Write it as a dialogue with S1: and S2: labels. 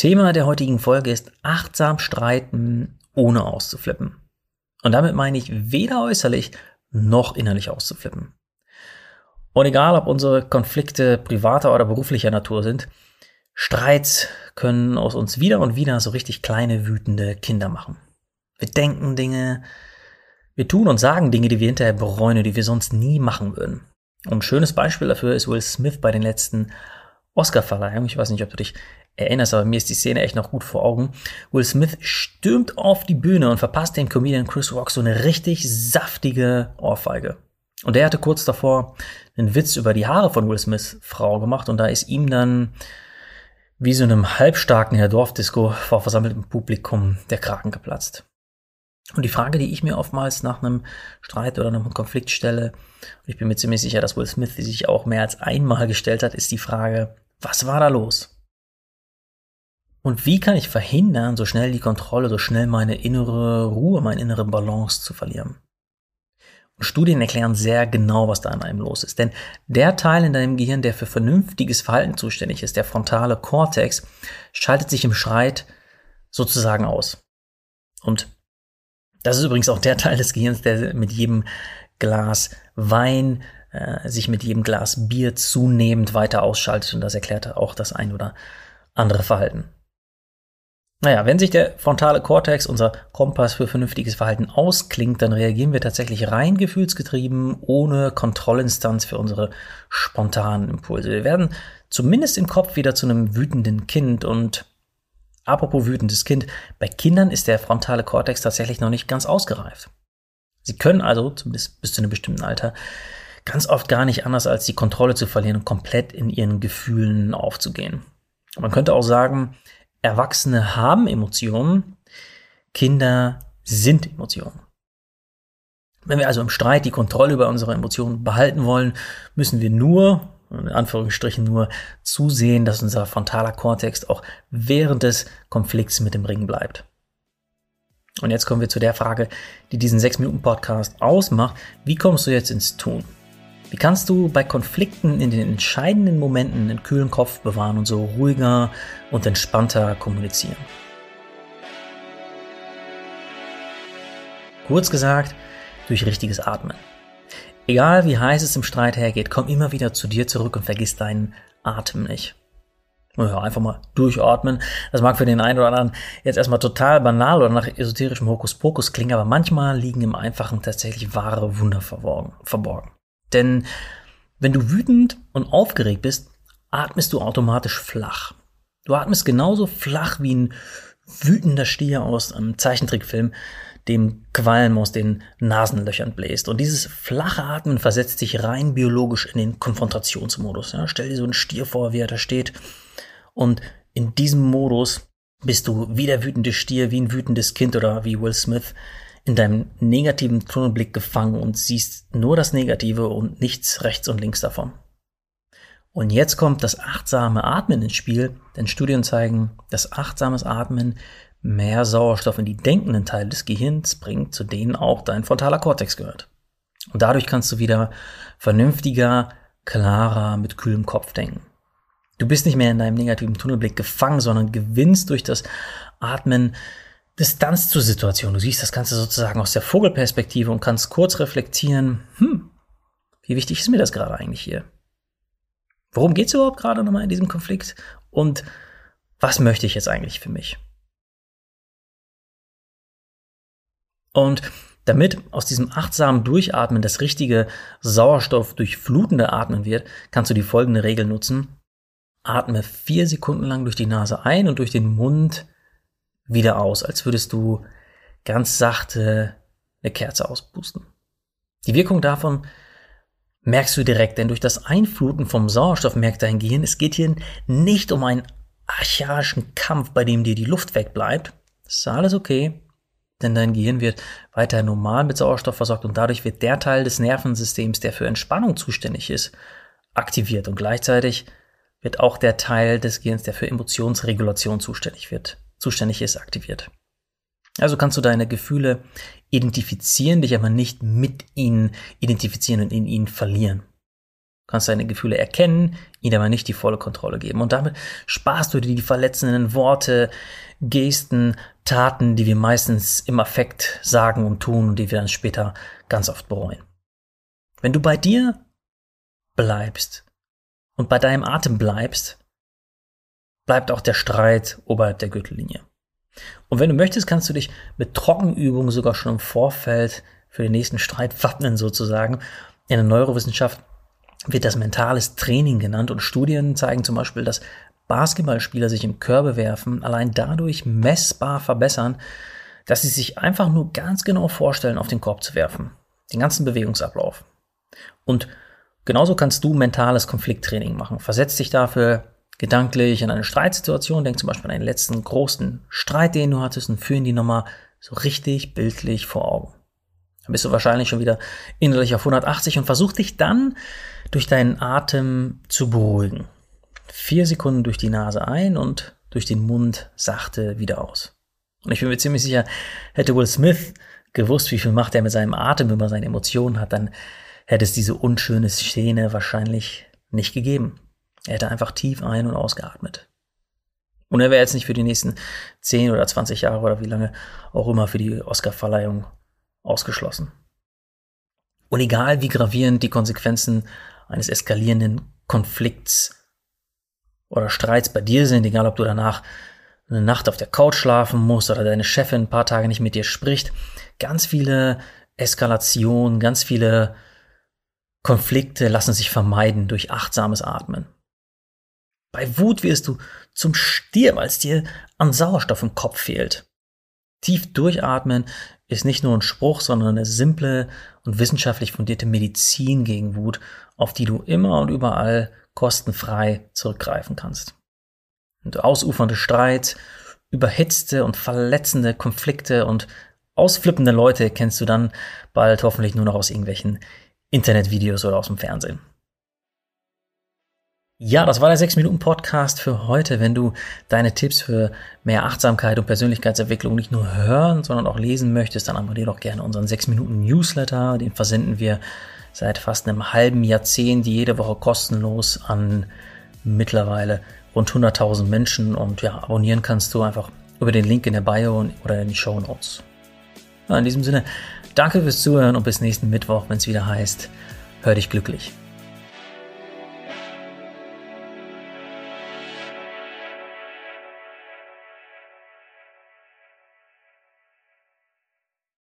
S1: Thema der heutigen Folge ist achtsam streiten, ohne auszuflippen. Und damit meine ich weder äußerlich noch innerlich auszuflippen. Und egal, ob unsere Konflikte privater oder beruflicher Natur sind, Streits können aus uns wieder und wieder so richtig kleine, wütende Kinder machen. Wir denken Dinge, wir tun und sagen Dinge, die wir hinterher bereuen, die wir sonst nie machen würden. Und ein schönes Beispiel dafür ist Will Smith bei den letzten Oscar-Verleihungen. Ich weiß nicht, ob du dich erinnerst, aber mir ist die Szene echt noch gut vor Augen. Will Smith stürmt auf die Bühne und verpasst dem Comedian Chris Rock so eine richtig saftige Ohrfeige. Und der hatte kurz davor einen Witz über die Haare von Will Smiths Frau gemacht und da ist ihm dann wie so einem Halbstarken der Dorfdisco vor versammeltem Publikum der Kragen geplatzt. Und die Frage, die ich mir oftmals nach einem Streit oder einem Konflikt stelle, und ich bin mir ziemlich sicher, dass Will Smith die sich auch mehr als einmal gestellt hat, ist die Frage, was war da los? Und wie kann ich verhindern, so schnell die Kontrolle, so schnell meine innere Ruhe, meine innere Balance zu verlieren? Und Studien erklären sehr genau, was da in einem los ist. Denn der Teil in deinem Gehirn, der für vernünftiges Verhalten zuständig ist, der frontale Kortex, schaltet sich im Schreit sozusagen aus. Und das ist übrigens auch der Teil des Gehirns, der mit jedem Glas Wein, äh, sich mit jedem Glas Bier zunehmend weiter ausschaltet. Und das erklärt auch das ein oder andere Verhalten. Naja, wenn sich der frontale Kortex, unser Kompass für vernünftiges Verhalten ausklingt, dann reagieren wir tatsächlich rein gefühlsgetrieben, ohne Kontrollinstanz für unsere spontanen Impulse. Wir werden zumindest im Kopf wieder zu einem wütenden Kind und apropos wütendes Kind, bei Kindern ist der frontale Kortex tatsächlich noch nicht ganz ausgereift. Sie können also, zumindest bis zu einem bestimmten Alter, ganz oft gar nicht anders als die Kontrolle zu verlieren und komplett in ihren Gefühlen aufzugehen. Man könnte auch sagen, Erwachsene haben Emotionen, Kinder sind Emotionen. Wenn wir also im Streit die Kontrolle über unsere Emotionen behalten wollen, müssen wir nur, in Anführungsstrichen nur, zusehen, dass unser frontaler Kortex auch während des Konflikts mit dem Ring bleibt. Und jetzt kommen wir zu der Frage, die diesen 6-Minuten-Podcast ausmacht. Wie kommst du jetzt ins Tun? Wie kannst du bei Konflikten in den entscheidenden Momenten einen kühlen Kopf bewahren und so ruhiger und entspannter kommunizieren? Kurz gesagt, durch richtiges Atmen. Egal wie heiß es im Streit hergeht, komm immer wieder zu dir zurück und vergiss deinen Atem nicht. Ja, einfach mal durchatmen. Das mag für den einen oder anderen jetzt erstmal total banal oder nach esoterischem Hokuspokus klingen, aber manchmal liegen im Einfachen tatsächlich wahre Wunder verborgen. Denn wenn du wütend und aufgeregt bist, atmest du automatisch flach. Du atmest genauso flach wie ein wütender Stier aus einem Zeichentrickfilm, dem Qualm aus den Nasenlöchern bläst. Und dieses flache Atmen versetzt dich rein biologisch in den Konfrontationsmodus. Ja, stell dir so einen Stier vor, wie er da steht. Und in diesem Modus bist du wie der wütende Stier, wie ein wütendes Kind oder wie Will Smith in deinem negativen Tunnelblick gefangen und siehst nur das Negative und nichts rechts und links davon. Und jetzt kommt das achtsame Atmen ins Spiel, denn Studien zeigen, dass achtsames Atmen mehr Sauerstoff in die denkenden Teile des Gehirns bringt, zu denen auch dein frontaler Kortex gehört. Und dadurch kannst du wieder vernünftiger, klarer, mit kühlem Kopf denken. Du bist nicht mehr in deinem negativen Tunnelblick gefangen, sondern gewinnst durch das Atmen Distanz zur Situation. Du siehst das Ganze sozusagen aus der Vogelperspektive und kannst kurz reflektieren, hm, wie wichtig ist mir das gerade eigentlich hier? Worum geht es überhaupt gerade nochmal in diesem Konflikt? Und was möchte ich jetzt eigentlich für mich? Und damit aus diesem achtsamen Durchatmen das richtige Sauerstoff durchflutende Atmen wird, kannst du die folgende Regel nutzen. Atme vier Sekunden lang durch die Nase ein und durch den Mund wieder aus, als würdest du ganz sachte eine Kerze auspusten. Die Wirkung davon merkst du direkt, denn durch das Einfluten vom Sauerstoff merkt dein Gehirn, es geht hier nicht um einen archaischen Kampf, bei dem dir die Luft wegbleibt, Das ist alles okay, denn dein Gehirn wird weiter normal mit Sauerstoff versorgt und dadurch wird der Teil des Nervensystems, der für Entspannung zuständig ist, aktiviert und gleichzeitig wird auch der Teil des Gehirns, der für Emotionsregulation zuständig wird, zuständig ist, aktiviert. Also kannst du deine Gefühle identifizieren, dich aber nicht mit ihnen identifizieren und in ihnen verlieren. Kannst deine Gefühle erkennen, ihnen aber nicht die volle Kontrolle geben. Und damit sparst du dir die verletzenden Worte, Gesten, Taten, die wir meistens im Affekt sagen und tun und die wir dann später ganz oft bereuen. Wenn du bei dir bleibst und bei deinem Atem bleibst, bleibt auch der Streit oberhalb der Gürtellinie. Und wenn du möchtest, kannst du dich mit Trockenübungen sogar schon im Vorfeld für den nächsten Streit wappnen sozusagen. In der Neurowissenschaft wird das mentales Training genannt und Studien zeigen zum Beispiel, dass Basketballspieler sich im Körbe werfen, allein dadurch messbar verbessern, dass sie sich einfach nur ganz genau vorstellen, auf den Korb zu werfen. Den ganzen Bewegungsablauf. Und genauso kannst du mentales Konflikttraining machen. Versetz dich dafür gedanklich in eine Streitsituation, denk zum Beispiel an einen letzten großen Streit, den du hattest und führen die nochmal so richtig bildlich vor Augen. Dann bist du wahrscheinlich schon wieder innerlich auf 180 und versuch dich dann durch deinen Atem zu beruhigen. Vier Sekunden durch die Nase ein und durch den Mund sachte wieder aus. Und ich bin mir ziemlich sicher, hätte Will Smith gewusst, wie viel Macht er mit seinem Atem über seine Emotionen hat, dann hätte es diese unschöne Szene wahrscheinlich nicht gegeben. Er hätte einfach tief ein- und ausgeatmet. Und er wäre jetzt nicht für die nächsten 10 oder 20 Jahre oder wie lange auch immer für die Oscarverleihung ausgeschlossen. Und egal wie gravierend die Konsequenzen eines eskalierenden Konflikts oder Streits bei dir sind, egal ob du danach eine Nacht auf der Couch schlafen musst oder deine Chefin ein paar Tage nicht mit dir spricht, ganz viele Eskalationen, ganz viele Konflikte lassen sich vermeiden durch achtsames Atmen. Bei Wut wirst du zum Stier, weil es dir an Sauerstoff im Kopf fehlt. Tief durchatmen ist nicht nur ein Spruch, sondern eine simple und wissenschaftlich fundierte Medizin gegen Wut, auf die du immer und überall kostenfrei zurückgreifen kannst. Und ausufernde Streit, überhitzte und verletzende Konflikte und ausflippende Leute kennst du dann bald hoffentlich nur noch aus irgendwelchen Internetvideos oder aus dem Fernsehen. Ja, das war der 6-Minuten-Podcast für heute. Wenn du deine Tipps für mehr Achtsamkeit und Persönlichkeitsentwicklung nicht nur hören, sondern auch lesen möchtest, dann abonniere doch gerne unseren 6-Minuten-Newsletter. Den versenden wir seit fast einem halben Jahrzehnt jede Woche kostenlos an mittlerweile rund 100.000 Menschen. Und ja, abonnieren kannst du einfach über den Link in der Bio oder in die Show Notes. In diesem Sinne, danke fürs Zuhören und bis nächsten Mittwoch, wenn es wieder heißt, hör dich glücklich.